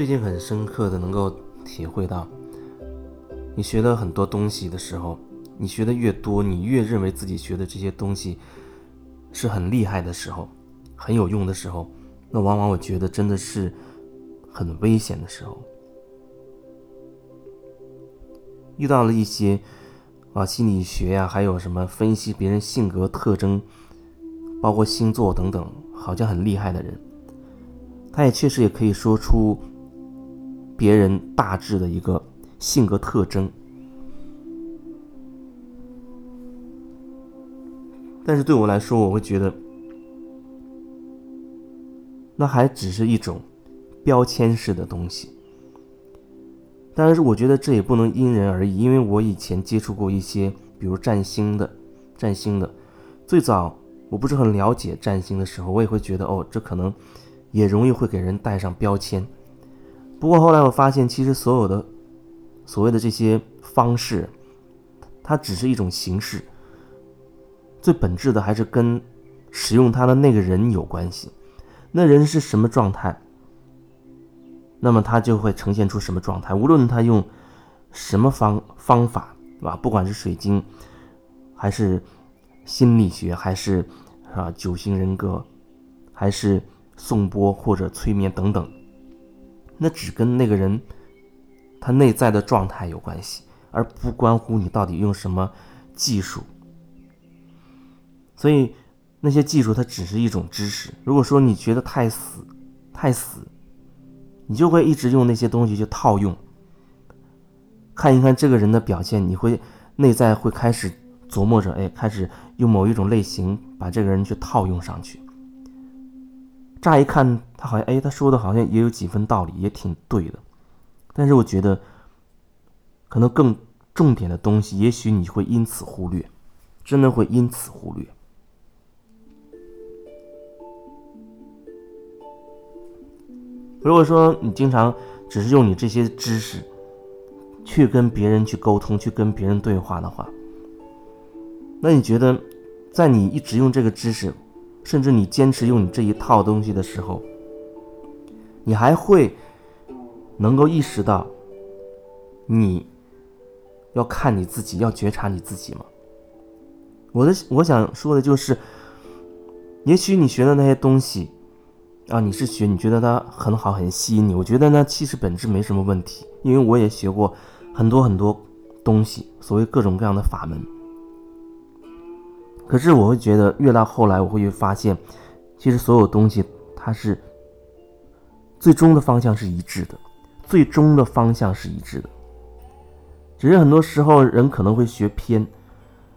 最近很深刻的能够体会到，你学了很多东西的时候，你学的越多，你越认为自己学的这些东西是很厉害的时候，很有用的时候，那往往我觉得真的是很危险的时候。遇到了一些啊心理学呀，还有什么分析别人性格特征，包括星座等等，好像很厉害的人，他也确实也可以说出。别人大致的一个性格特征，但是对我来说，我会觉得那还只是一种标签式的东西。但是，我觉得这也不能因人而异，因为我以前接触过一些，比如占星的，占星的，最早我不是很了解占星的时候，我也会觉得哦，这可能也容易会给人带上标签。不过后来我发现，其实所有的所谓的这些方式，它只是一种形式，最本质的还是跟使用它的那个人有关系。那人是什么状态，那么他就会呈现出什么状态。无论他用什么方方法，对吧？不管是水晶，还是心理学，还是啊九型人格，还是颂钵或者催眠等等。那只跟那个人他内在的状态有关系，而不关乎你到底用什么技术。所以那些技术它只是一种知识。如果说你觉得太死太死，你就会一直用那些东西去套用。看一看这个人的表现，你会内在会开始琢磨着，哎，开始用某一种类型把这个人去套用上去。乍一看，他好像哎，他说的好像也有几分道理，也挺对的。但是我觉得，可能更重点的东西，也许你会因此忽略，真的会因此忽略。如果说你经常只是用你这些知识去跟别人去沟通，去跟别人对话的话，那你觉得，在你一直用这个知识？甚至你坚持用你这一套东西的时候，你还会能够意识到，你要看你自己，要觉察你自己吗？我的我想说的就是，也许你学的那些东西啊，你是学，你觉得它很好，很吸引你。我觉得呢，其实本质没什么问题，因为我也学过很多很多东西，所谓各种各样的法门。可是我会觉得，越到后来，我会发现，其实所有东西它是最终的方向是一致的，最终的方向是一致的。只是很多时候人可能会学偏，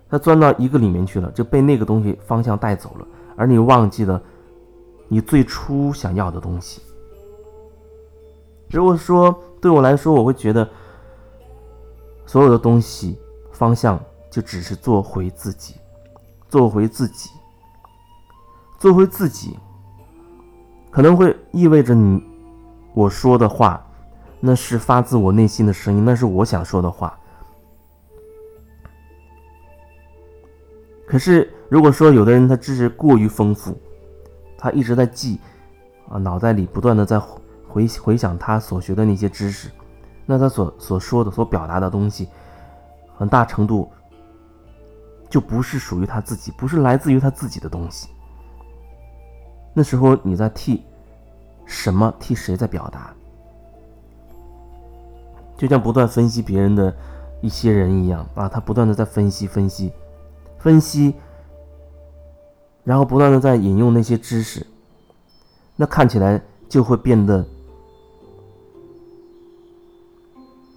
他钻到一个里面去了，就被那个东西方向带走了，而你忘记了你最初想要的东西。如果说对我来说，我会觉得所有的东西方向就只是做回自己。做回自己，做回自己，可能会意味着你我说的话，那是发自我内心的声音，那是我想说的话。可是，如果说有的人他知识过于丰富，他一直在记，啊，脑袋里不断的在回回想他所学的那些知识，那他所所说的、所表达的东西，很大程度。就不是属于他自己，不是来自于他自己的东西。那时候你在替什么、替谁在表达？就像不断分析别人的一些人一样啊，他不断的在分析、分析、分析，然后不断的在引用那些知识，那看起来就会变得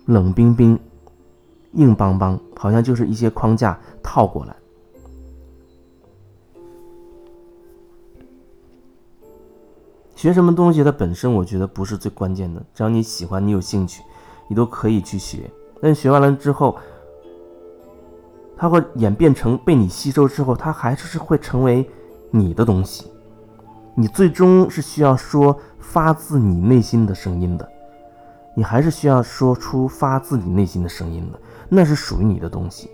冷冰冰。硬邦邦，好像就是一些框架套过来。学什么东西，它本身我觉得不是最关键的，只要你喜欢，你有兴趣，你都可以去学。但学完了之后，它会演变成被你吸收之后，它还是会成为你的东西。你最终是需要说发自你内心的声音的，你还是需要说出发自你内心的声音的。那是属于你的东西，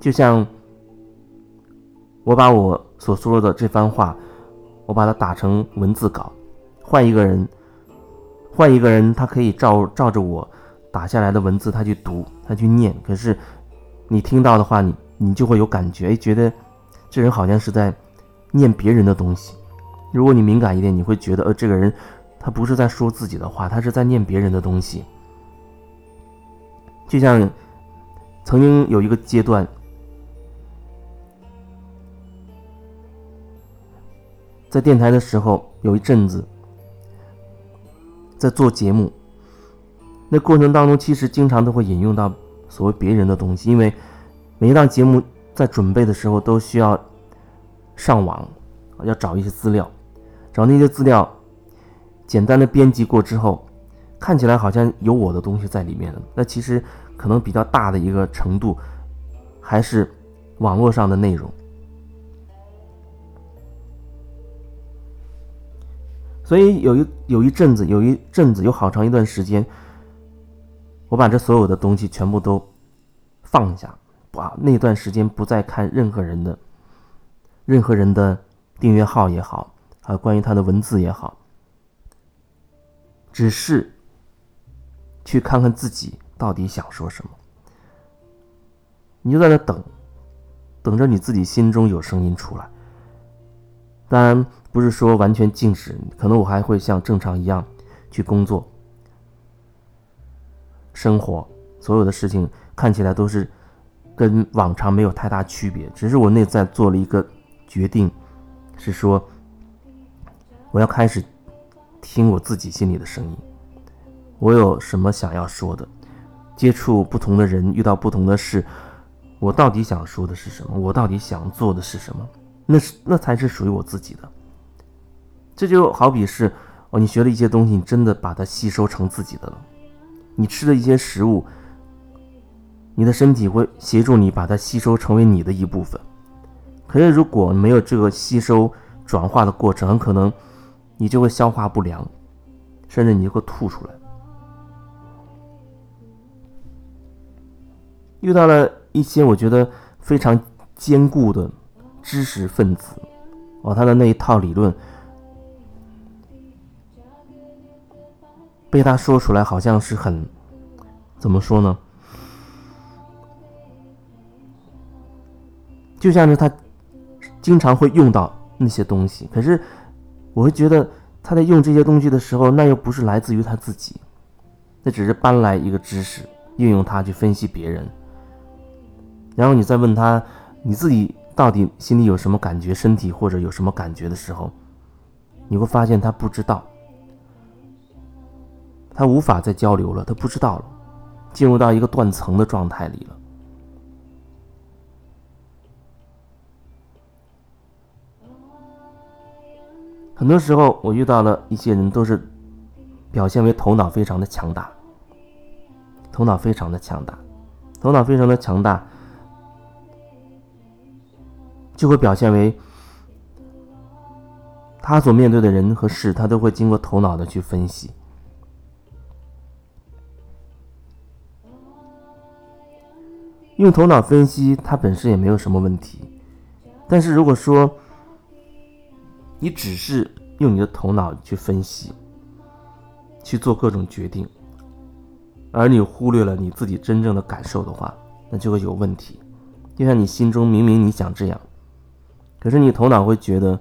就像我把我所说的这番话，我把它打成文字稿，换一个人，换一个人，他可以照照着我打下来的文字，他去读，他去念。可是你听到的话，你你就会有感觉，哎，觉得这人好像是在念别人的东西。如果你敏感一点，你会觉得，呃，这个人他不是在说自己的话，他是在念别人的东西。就像曾经有一个阶段。在电台的时候，有一阵子在做节目，那过程当中其实经常都会引用到所谓别人的东西，因为每一档节目在准备的时候都需要上网，要找一些资料，找那些资料，简单的编辑过之后，看起来好像有我的东西在里面了，那其实可能比较大的一个程度还是网络上的内容。所以有一有一阵子，有一阵子，有好长一段时间，我把这所有的东西全部都放下，把那段时间不再看任何人的、任何人的订阅号也好，啊，关于他的文字也好，只是去看看自己到底想说什么。你就在那等，等着你自己心中有声音出来。当然。不是说完全禁止，可能我还会像正常一样去工作、生活，所有的事情看起来都是跟往常没有太大区别。只是我内在做了一个决定，是说我要开始听我自己心里的声音。我有什么想要说的？接触不同的人，遇到不同的事，我到底想说的是什么？我到底想做的是什么？那是那才是属于我自己的。这就好比是哦，你学了一些东西，你真的把它吸收成自己的了。你吃的一些食物，你的身体会协助你把它吸收成为你的一部分。可是如果没有这个吸收转化的过程，很可能你就会消化不良，甚至你就会吐出来。遇到了一些我觉得非常坚固的知识分子，哦，他的那一套理论。被他说出来，好像是很，怎么说呢？就像是他经常会用到那些东西，可是我会觉得他在用这些东西的时候，那又不是来自于他自己，那只是搬来一个知识，运用它去分析别人。然后你再问他，你自己到底心里有什么感觉，身体或者有什么感觉的时候，你会发现他不知道。他无法再交流了，他不知道了，进入到一个断层的状态里了。很多时候，我遇到了一些人，都是表现为头脑非常的强大，头脑非常的强大，头脑非常的强大，就会表现为他所面对的人和事，他都会经过头脑的去分析。用头脑分析，它本身也没有什么问题。但是如果说你只是用你的头脑去分析、去做各种决定，而你忽略了你自己真正的感受的话，那就会有问题。就像你心中明明你想这样，可是你头脑会觉得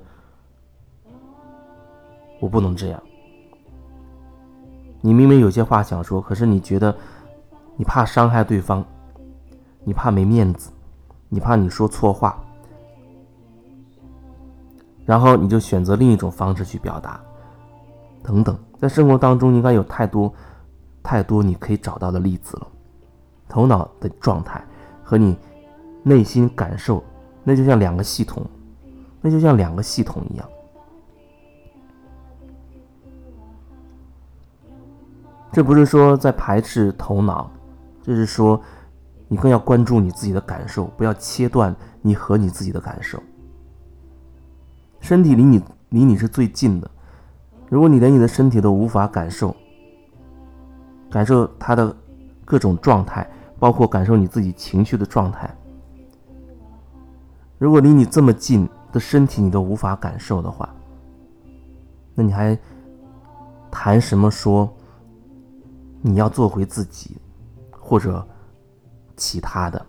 我不能这样。你明明有些话想说，可是你觉得你怕伤害对方。你怕没面子，你怕你说错话，然后你就选择另一种方式去表达，等等，在生活当中应该有太多太多你可以找到的例子了。头脑的状态和你内心感受，那就像两个系统，那就像两个系统一样。这不是说在排斥头脑，这是说。你更要关注你自己的感受，不要切断你和你自己的感受。身体离你离你是最近的，如果你连你的身体都无法感受，感受它的各种状态，包括感受你自己情绪的状态，如果离你这么近的身体你都无法感受的话，那你还谈什么说你要做回自己，或者其他的。